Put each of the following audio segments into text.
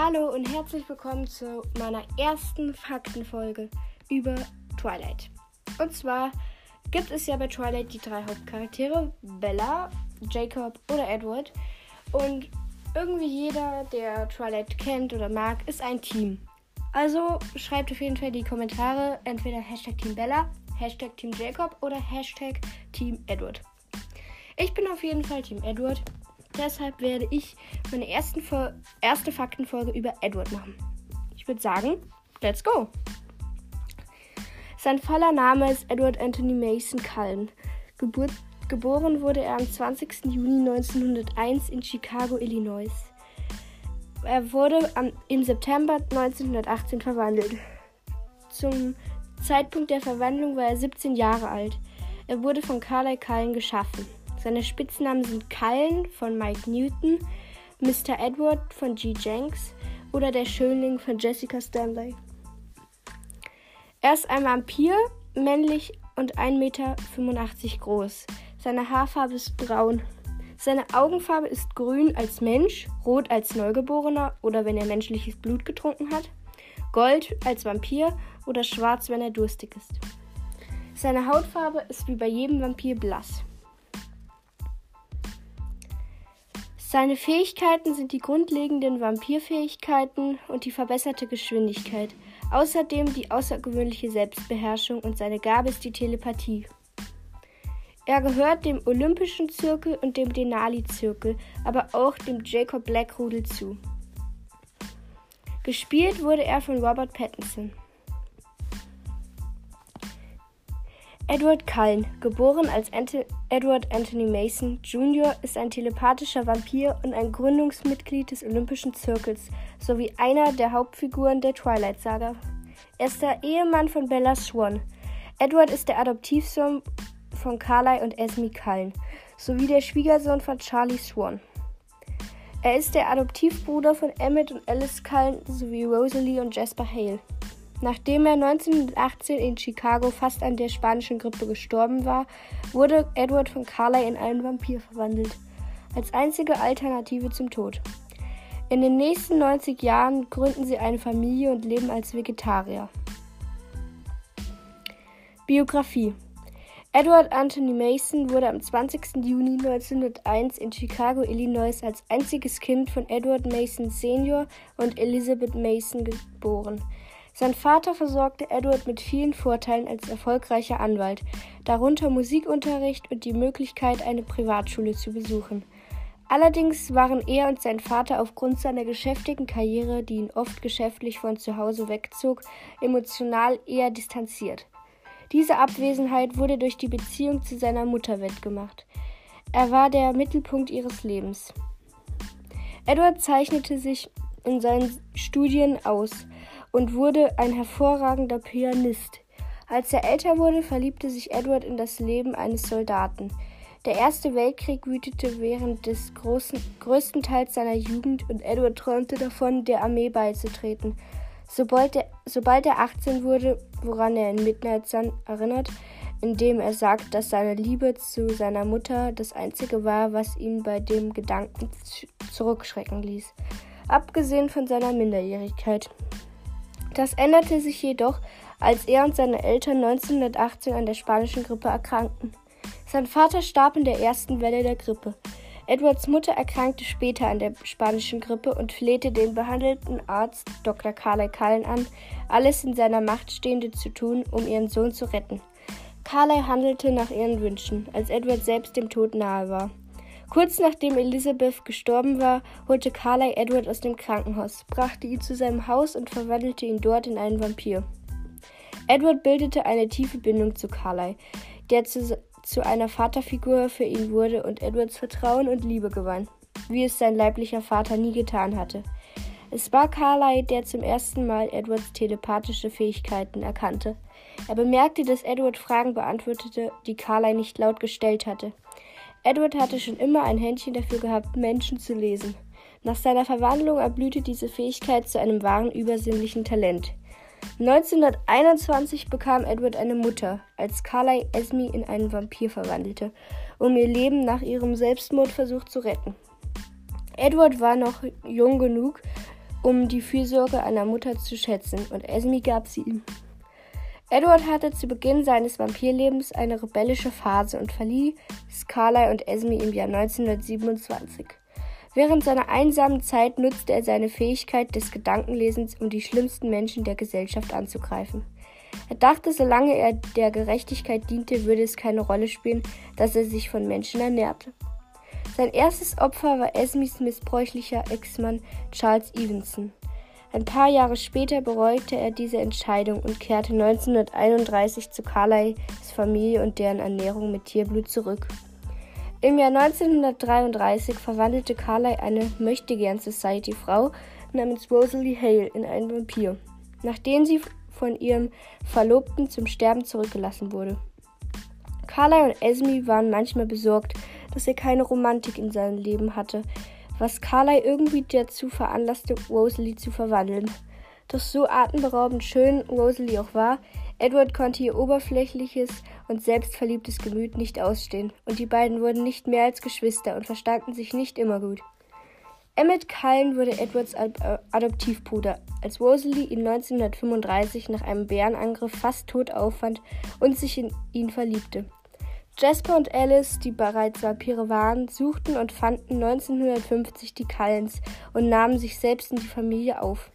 Hallo und herzlich willkommen zu meiner ersten Faktenfolge über Twilight. Und zwar gibt es ja bei Twilight die drei Hauptcharaktere, Bella, Jacob oder Edward. Und irgendwie jeder, der Twilight kennt oder mag, ist ein Team. Also schreibt auf jeden Fall die Kommentare, entweder Hashtag Team Bella, Hashtag Team Jacob oder Hashtag Team Edward. Ich bin auf jeden Fall Team Edward. Deshalb werde ich meine ersten, erste Faktenfolge über Edward machen. Ich würde sagen, let's go! Sein voller Name ist Edward Anthony Mason Cullen. Geburt, geboren wurde er am 20. Juni 1901 in Chicago, Illinois. Er wurde am, im September 1918 verwandelt. Zum Zeitpunkt der Verwandlung war er 17 Jahre alt. Er wurde von Carly Cullen geschaffen. Seine Spitznamen sind Cullen von Mike Newton, Mr. Edward von G. Jenks oder der Schönling von Jessica Stanley. Er ist ein Vampir, männlich und 1,85 Meter groß. Seine Haarfarbe ist braun. Seine Augenfarbe ist grün als Mensch, rot als Neugeborener oder wenn er menschliches Blut getrunken hat, gold als Vampir oder schwarz, wenn er durstig ist. Seine Hautfarbe ist wie bei jedem Vampir blass. Seine Fähigkeiten sind die grundlegenden Vampirfähigkeiten und die verbesserte Geschwindigkeit. Außerdem die außergewöhnliche Selbstbeherrschung und seine Gabe ist die Telepathie. Er gehört dem Olympischen Zirkel und dem Denali-Zirkel, aber auch dem Jacob Black Rudel zu. Gespielt wurde er von Robert Pattinson. Edward Cullen, geboren als Ant Edward Anthony Mason Jr., ist ein telepathischer Vampir und ein Gründungsmitglied des Olympischen Zirkels sowie einer der Hauptfiguren der Twilight Saga. Er ist der Ehemann von Bella Swan. Edward ist der Adoptivsohn von Carly und Esme Cullen sowie der Schwiegersohn von Charlie Swan. Er ist der Adoptivbruder von Emmett und Alice Cullen sowie Rosalie und Jasper Hale. Nachdem er 1918 in Chicago fast an der spanischen Grippe gestorben war, wurde Edward von Carlyle in einen Vampir verwandelt, als einzige Alternative zum Tod. In den nächsten 90 Jahren gründen sie eine Familie und leben als Vegetarier. Biografie Edward Anthony Mason wurde am 20. Juni 1901 in Chicago, Illinois als einziges Kind von Edward Mason Sr. und Elizabeth Mason geboren. Sein Vater versorgte Edward mit vielen Vorteilen als erfolgreicher Anwalt, darunter Musikunterricht und die Möglichkeit, eine Privatschule zu besuchen. Allerdings waren er und sein Vater aufgrund seiner geschäftigen Karriere, die ihn oft geschäftlich von zu Hause wegzog, emotional eher distanziert. Diese Abwesenheit wurde durch die Beziehung zu seiner Mutter wettgemacht. Er war der Mittelpunkt ihres Lebens. Edward zeichnete sich in seinen Studien aus und wurde ein hervorragender Pianist. Als er älter wurde, verliebte sich Edward in das Leben eines Soldaten. Der Erste Weltkrieg wütete während des großen, größten Teils seiner Jugend und Edward träumte davon, der Armee beizutreten. Sobald er, sobald er 18 wurde, woran er in Midnight Sun erinnert, indem er sagt, dass seine Liebe zu seiner Mutter das Einzige war, was ihn bei dem Gedanken zurückschrecken ließ, abgesehen von seiner Minderjährigkeit. Das änderte sich jedoch, als er und seine Eltern 1918 an der spanischen Grippe erkrankten. Sein Vater starb in der ersten Welle der Grippe. Edwards Mutter erkrankte später an der spanischen Grippe und flehte den behandelten Arzt Dr. Carly Cullen an, alles in seiner Macht Stehende zu tun, um ihren Sohn zu retten. Carly handelte nach ihren Wünschen, als Edward selbst dem Tod nahe war. Kurz nachdem Elizabeth gestorben war, holte Carly Edward aus dem Krankenhaus, brachte ihn zu seinem Haus und verwandelte ihn dort in einen Vampir. Edward bildete eine tiefe Bindung zu Carly, der zu, zu einer Vaterfigur für ihn wurde und Edwards Vertrauen und Liebe gewann, wie es sein leiblicher Vater nie getan hatte. Es war Carly, der zum ersten Mal Edwards telepathische Fähigkeiten erkannte. Er bemerkte, dass Edward Fragen beantwortete, die Carly nicht laut gestellt hatte. Edward hatte schon immer ein Händchen dafür gehabt, Menschen zu lesen. Nach seiner Verwandlung erblühte diese Fähigkeit zu einem wahren übersinnlichen Talent. 1921 bekam Edward eine Mutter, als Carly Esme in einen Vampir verwandelte, um ihr Leben nach ihrem Selbstmordversuch zu retten. Edward war noch jung genug, um die Fürsorge einer Mutter zu schätzen, und Esme gab sie ihm. Edward hatte zu Beginn seines Vampirlebens eine rebellische Phase und verlieh Scarlett und Esme im Jahr 1927. Während seiner einsamen Zeit nutzte er seine Fähigkeit des Gedankenlesens, um die schlimmsten Menschen der Gesellschaft anzugreifen. Er dachte, solange er der Gerechtigkeit diente, würde es keine Rolle spielen, dass er sich von Menschen ernährte. Sein erstes Opfer war Esmes missbräuchlicher Ex-Mann Charles Evenson. Ein paar Jahre später bereute er diese Entscheidung und kehrte 1931 zu Carlyles Familie und deren Ernährung mit Tierblut zurück. Im Jahr 1933 verwandelte Carlyle eine Möchtegern Society-Frau namens Rosalie Hale in einen Vampir, nachdem sie von ihrem Verlobten zum Sterben zurückgelassen wurde. Carlyle und Esme waren manchmal besorgt, dass er keine Romantik in seinem Leben hatte, was Carlyle irgendwie dazu veranlasste, Rosalie zu verwandeln. Doch so atemberaubend schön Rosalie auch war, Edward konnte ihr oberflächliches und selbstverliebtes Gemüt nicht ausstehen, und die beiden wurden nicht mehr als Geschwister und verstanden sich nicht immer gut. Emmett Cullen wurde Edwards Adoptivbruder, als Rosalie ihn 1935 nach einem Bärenangriff fast tot auffand und sich in ihn verliebte. Jasper und Alice, die bereits Vampire waren, suchten und fanden 1950 die Cullens und nahmen sich selbst in die Familie auf,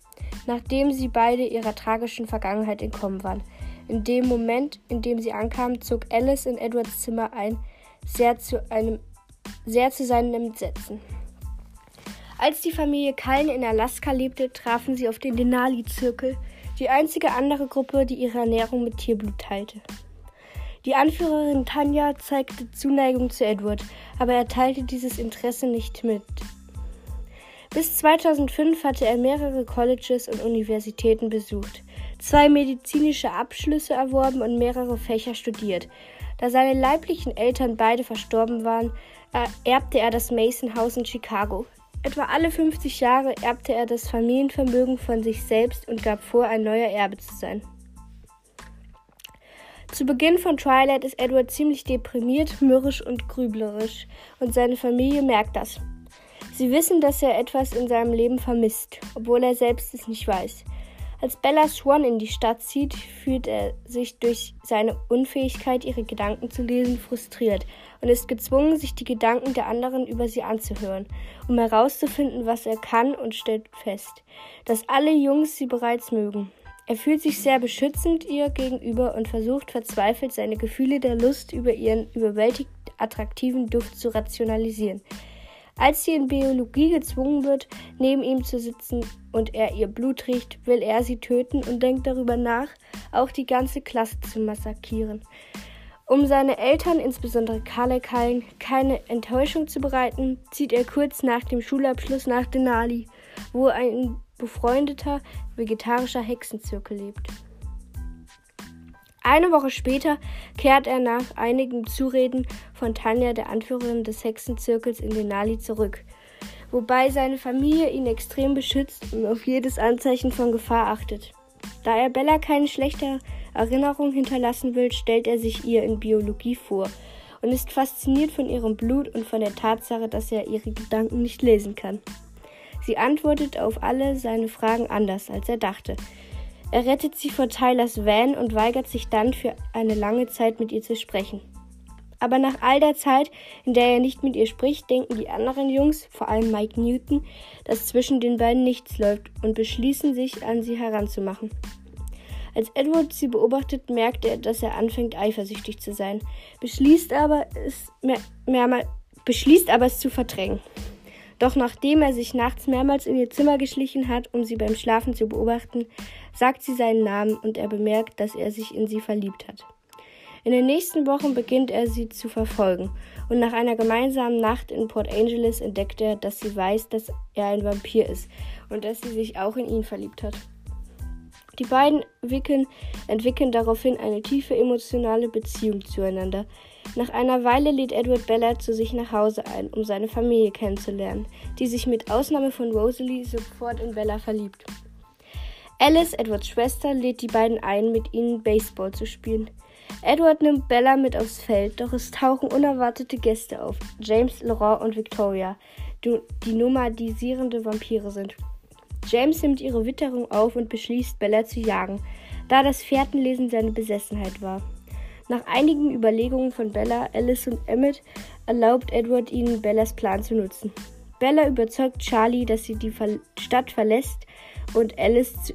nachdem sie beide ihrer tragischen Vergangenheit entkommen waren. In dem Moment, in dem sie ankamen, zog Alice in Edwards Zimmer ein, sehr zu, einem, sehr zu seinem Entsetzen. Als die Familie Cullen in Alaska lebte, trafen sie auf den Denali-Zirkel, die einzige andere Gruppe, die ihre Ernährung mit Tierblut teilte. Die Anführerin Tanja zeigte Zuneigung zu Edward, aber er teilte dieses Interesse nicht mit. Bis 2005 hatte er mehrere Colleges und Universitäten besucht, zwei medizinische Abschlüsse erworben und mehrere Fächer studiert. Da seine leiblichen Eltern beide verstorben waren, erbte er das Mason House in Chicago. Etwa alle 50 Jahre erbte er das Familienvermögen von sich selbst und gab vor, ein neuer Erbe zu sein. Zu Beginn von Twilight ist Edward ziemlich deprimiert, mürrisch und grüblerisch, und seine Familie merkt das. Sie wissen, dass er etwas in seinem Leben vermisst, obwohl er selbst es nicht weiß. Als Bella Swan in die Stadt zieht, fühlt er sich durch seine Unfähigkeit, ihre Gedanken zu lesen, frustriert und ist gezwungen, sich die Gedanken der anderen über sie anzuhören, um herauszufinden, was er kann und stellt fest, dass alle Jungs sie bereits mögen. Er fühlt sich sehr beschützend ihr gegenüber und versucht verzweifelt, seine Gefühle der Lust über ihren überwältigend attraktiven Duft zu rationalisieren. Als sie in Biologie gezwungen wird, neben ihm zu sitzen und er ihr Blut riecht, will er sie töten und denkt darüber nach, auch die ganze Klasse zu massakrieren. Um seine Eltern, insbesondere Carly Cullen, keine Enttäuschung zu bereiten, zieht er kurz nach dem Schulabschluss nach Denali, wo ein befreundeter vegetarischer Hexenzirkel lebt. Eine Woche später kehrt er nach einigen Zureden von Tanja, der Anführerin des Hexenzirkels in Denali, zurück, wobei seine Familie ihn extrem beschützt und auf jedes Anzeichen von Gefahr achtet. Da er Bella keine schlechte Erinnerung hinterlassen will, stellt er sich ihr in Biologie vor und ist fasziniert von ihrem Blut und von der Tatsache, dass er ihre Gedanken nicht lesen kann. Sie antwortet auf alle seine Fragen anders, als er dachte. Er rettet sie vor Tylers Van und weigert sich dann für eine lange Zeit mit ihr zu sprechen. Aber nach all der Zeit, in der er nicht mit ihr spricht, denken die anderen Jungs, vor allem Mike Newton, dass zwischen den beiden nichts läuft und beschließen sich, an sie heranzumachen. Als Edward sie beobachtet, merkt er, dass er anfängt eifersüchtig zu sein, beschließt aber es, mehr, mehrmal, beschließt aber es zu verdrängen. Doch nachdem er sich nachts mehrmals in ihr Zimmer geschlichen hat, um sie beim Schlafen zu beobachten, sagt sie seinen Namen und er bemerkt, dass er sich in sie verliebt hat. In den nächsten Wochen beginnt er sie zu verfolgen und nach einer gemeinsamen Nacht in Port Angeles entdeckt er, dass sie weiß, dass er ein Vampir ist und dass sie sich auch in ihn verliebt hat. Die beiden entwickeln, entwickeln daraufhin eine tiefe emotionale Beziehung zueinander, nach einer Weile lädt Edward Bella zu sich nach Hause ein, um seine Familie kennenzulernen, die sich mit Ausnahme von Rosalie sofort in Bella verliebt. Alice, Edwards Schwester, lädt die beiden ein, mit ihnen Baseball zu spielen. Edward nimmt Bella mit aufs Feld, doch es tauchen unerwartete Gäste auf. James, Laurent und Victoria, die nomadisierende Vampire sind. James nimmt ihre Witterung auf und beschließt, Bella zu jagen, da das Fährtenlesen seine Besessenheit war. Nach einigen Überlegungen von Bella, Alice und Emmett erlaubt Edward ihnen, Bellas Plan zu nutzen. Bella überzeugt Charlie, dass sie die Stadt verlässt und Alice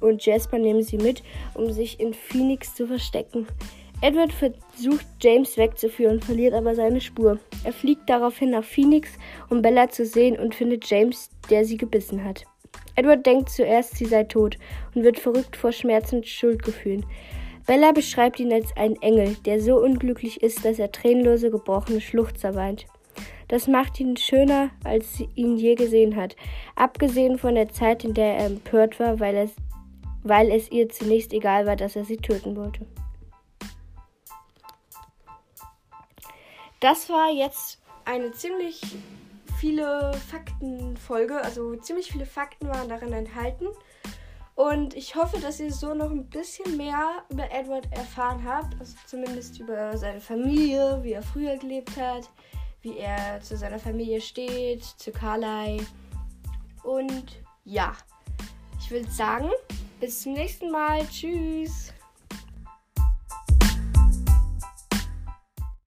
und Jasper nehmen sie mit, um sich in Phoenix zu verstecken. Edward versucht James wegzuführen, verliert aber seine Spur. Er fliegt daraufhin nach Phoenix, um Bella zu sehen und findet James, der sie gebissen hat. Edward denkt zuerst, sie sei tot und wird verrückt vor Schmerz und Schuldgefühlen. Bella beschreibt ihn als einen Engel, der so unglücklich ist, dass er tränenlose, gebrochene Schluchzer weint. Das macht ihn schöner, als sie ihn je gesehen hat, abgesehen von der Zeit, in der er empört war, weil es, weil es ihr zunächst egal war, dass er sie töten wollte. Das war jetzt eine ziemlich viele Faktenfolge, also ziemlich viele Fakten waren darin enthalten. Und ich hoffe, dass ihr so noch ein bisschen mehr über Edward erfahren habt. Also zumindest über seine Familie, wie er früher gelebt hat, wie er zu seiner Familie steht, zu Carly. Und ja, ich würde sagen, bis zum nächsten Mal. Tschüss.